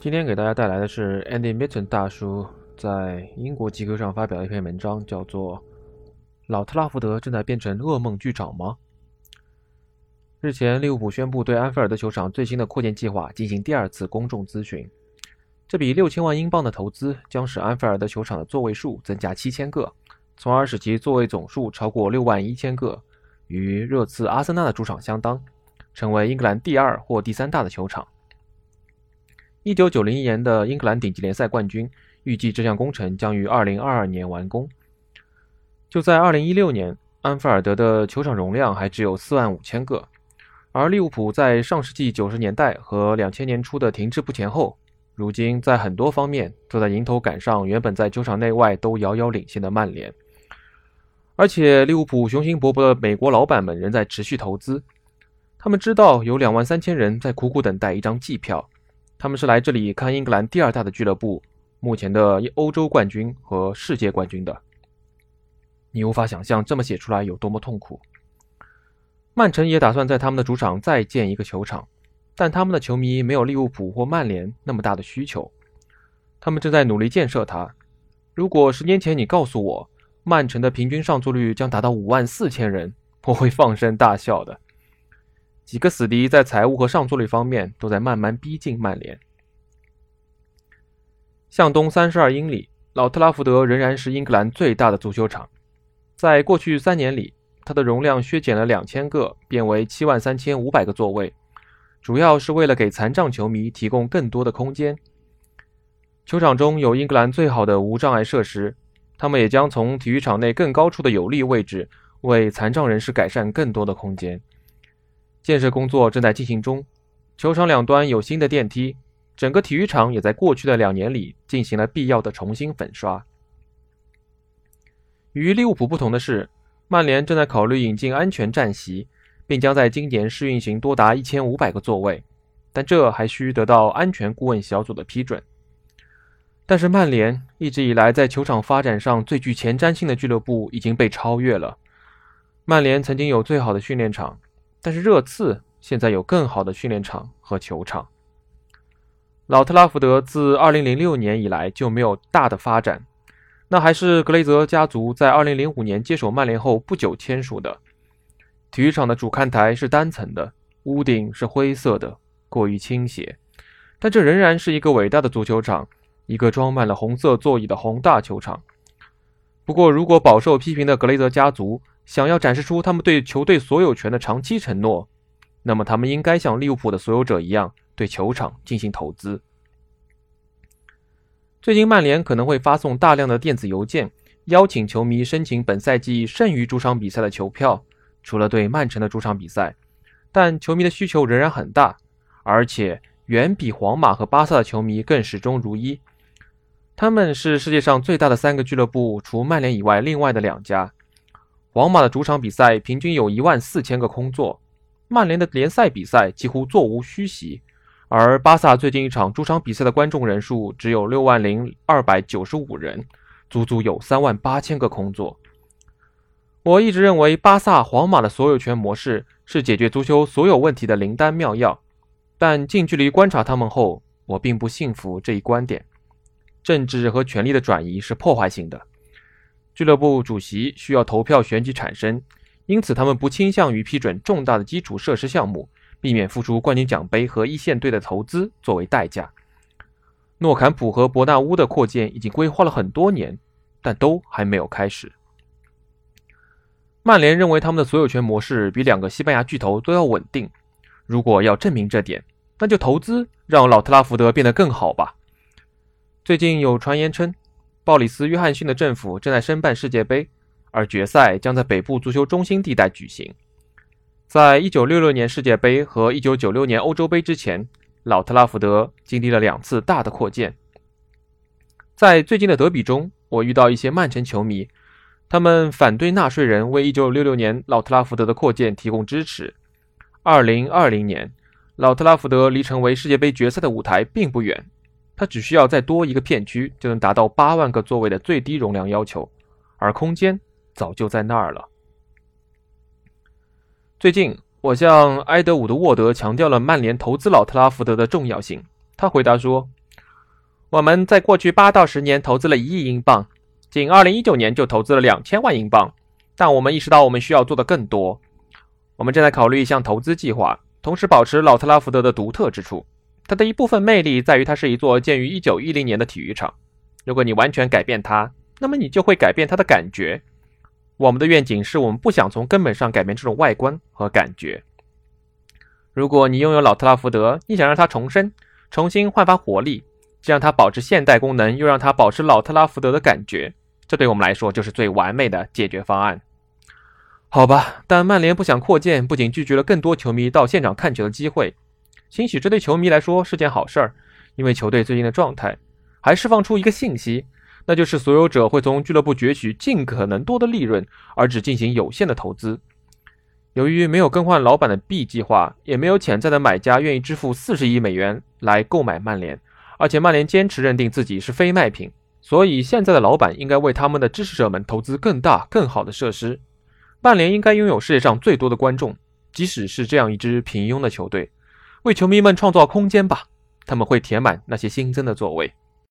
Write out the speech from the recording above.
今天给大家带来的是 Andy Mitten 大叔在英国极客上发表的一篇文章，叫做《老特拉福德正在变成噩梦剧场吗》。日前，利物浦宣布对安菲尔德球场最新的扩建计划进行第二次公众咨询。这笔六千万英镑的投资将使安菲尔德球场的座位数增加七千个，从而使其座位总数超过六万一千个，与热刺、阿森纳的主场相当，成为英格兰第二或第三大的球场。一九九零年的英格兰顶级联赛冠军预计这项工程将于二零二二年完工。就在二零一六年，安菲尔德的球场容量还只有四万五千个，而利物浦在上世纪九十年代和两千年初的停滞不前后，如今在很多方面都在迎头赶上原本在球场内外都遥遥领先的曼联。而且，利物浦雄心勃勃的美国老板们仍在持续投资，他们知道有两万三千人在苦苦等待一张季票。他们是来这里看英格兰第二大的俱乐部，目前的欧洲冠军和世界冠军的。你无法想象这么写出来有多么痛苦。曼城也打算在他们的主场再建一个球场，但他们的球迷没有利物浦或曼联那么大的需求。他们正在努力建设它。如果十年前你告诉我曼城的平均上座率将达到五万四千人，我会放声大笑的。几个死敌在财务和上座率方面都在慢慢逼近曼联。向东三十二英里，老特拉福德仍然是英格兰最大的足球场。在过去三年里，它的容量削减了两千个，变为七万三千五百个座位，主要是为了给残障球迷提供更多的空间。球场中有英格兰最好的无障碍设施，他们也将从体育场内更高处的有利位置为残障人士改善更多的空间。建设工作正在进行中，球场两端有新的电梯，整个体育场也在过去的两年里进行了必要的重新粉刷。与利物浦不同的是，曼联正在考虑引进安全站席，并将在今年试运行多达一千五百个座位，但这还需得到安全顾问小组的批准。但是，曼联一直以来在球场发展上最具前瞻性的俱乐部已经被超越了。曼联曾经有最好的训练场。但是热刺现在有更好的训练场和球场。老特拉福德自2006年以来就没有大的发展，那还是格雷泽家族在2005年接手曼联后不久签署的。体育场的主看台是单层的，屋顶是灰色的，过于倾斜，但这仍然是一个伟大的足球场，一个装满了红色座椅的宏大球场。不过，如果饱受批评的格雷泽家族，想要展示出他们对球队所有权的长期承诺，那么他们应该像利物浦的所有者一样，对球场进行投资。最近，曼联可能会发送大量的电子邮件，邀请球迷申请本赛季剩余主场比赛的球票，除了对曼城的主场比赛，但球迷的需求仍然很大，而且远比皇马和巴萨的球迷更始终如一。他们是世界上最大的三个俱乐部，除曼联以外，另外的两家。皇马的主场比赛平均有一万四千个空座，曼联的联赛比赛几乎座无虚席，而巴萨最近一场主场比赛的观众人数只有六万零二百九十五人，足足有三万八千个空座。我一直认为巴萨、皇马的所有权模式是解决足球所有问题的灵丹妙药，但近距离观察他们后，我并不信服这一观点。政治和权力的转移是破坏性的。俱乐部主席需要投票选举产生，因此他们不倾向于批准重大的基础设施项目，避免付出冠军奖杯和一线队的投资作为代价。诺坎普和伯纳乌的扩建已经规划了很多年，但都还没有开始。曼联认为他们的所有权模式比两个西班牙巨头都要稳定。如果要证明这点，那就投资让老特拉福德变得更好吧。最近有传言称。鲍里斯·约翰逊的政府正在申办世界杯，而决赛将在北部足球中心地带举行。在1966年世界杯和1996年欧洲杯之前，老特拉福德经历了两次大的扩建。在最近的德比中，我遇到一些曼城球迷，他们反对纳税人为1966年老特拉福德的扩建提供支持。2020年，老特拉福德离成为世界杯决赛的舞台并不远。它只需要再多一个片区，就能达到八万个座位的最低容量要求，而空间早就在那儿了。最近，我向埃德伍德·沃德强调了曼联投资老特拉福德的重要性。他回答说：“我们在过去八到十年投资了一亿英镑，仅二零一九年就投资了两千万英镑。但我们意识到我们需要做的更多。我们正在考虑一项投资计划，同时保持老特拉福德的独特之处。它的一部分魅力在于它是一座建于一九一零年的体育场。如果你完全改变它，那么你就会改变它的感觉。我们的愿景是我们不想从根本上改变这种外观和感觉。如果你拥有老特拉福德，你想让它重生，重新焕发活力。既让它保持现代功能，又让它保持老特拉福德的感觉，这对我们来说就是最完美的解决方案。好吧，但曼联不想扩建，不仅拒绝了更多球迷到现场看球的机会。兴许这对球迷来说是件好事儿，因为球队最近的状态，还释放出一个信息，那就是所有者会从俱乐部攫取尽可能多的利润，而只进行有限的投资。由于没有更换老板的 B 计划，也没有潜在的买家愿意支付四十亿美元来购买曼联。而且曼联坚持认定自己是非卖品，所以现在的老板应该为他们的支持者们投资更大、更好的设施。曼联应该拥有世界上最多的观众，即使是这样一支平庸的球队，为球迷们创造空间吧，他们会填满那些新增的座位。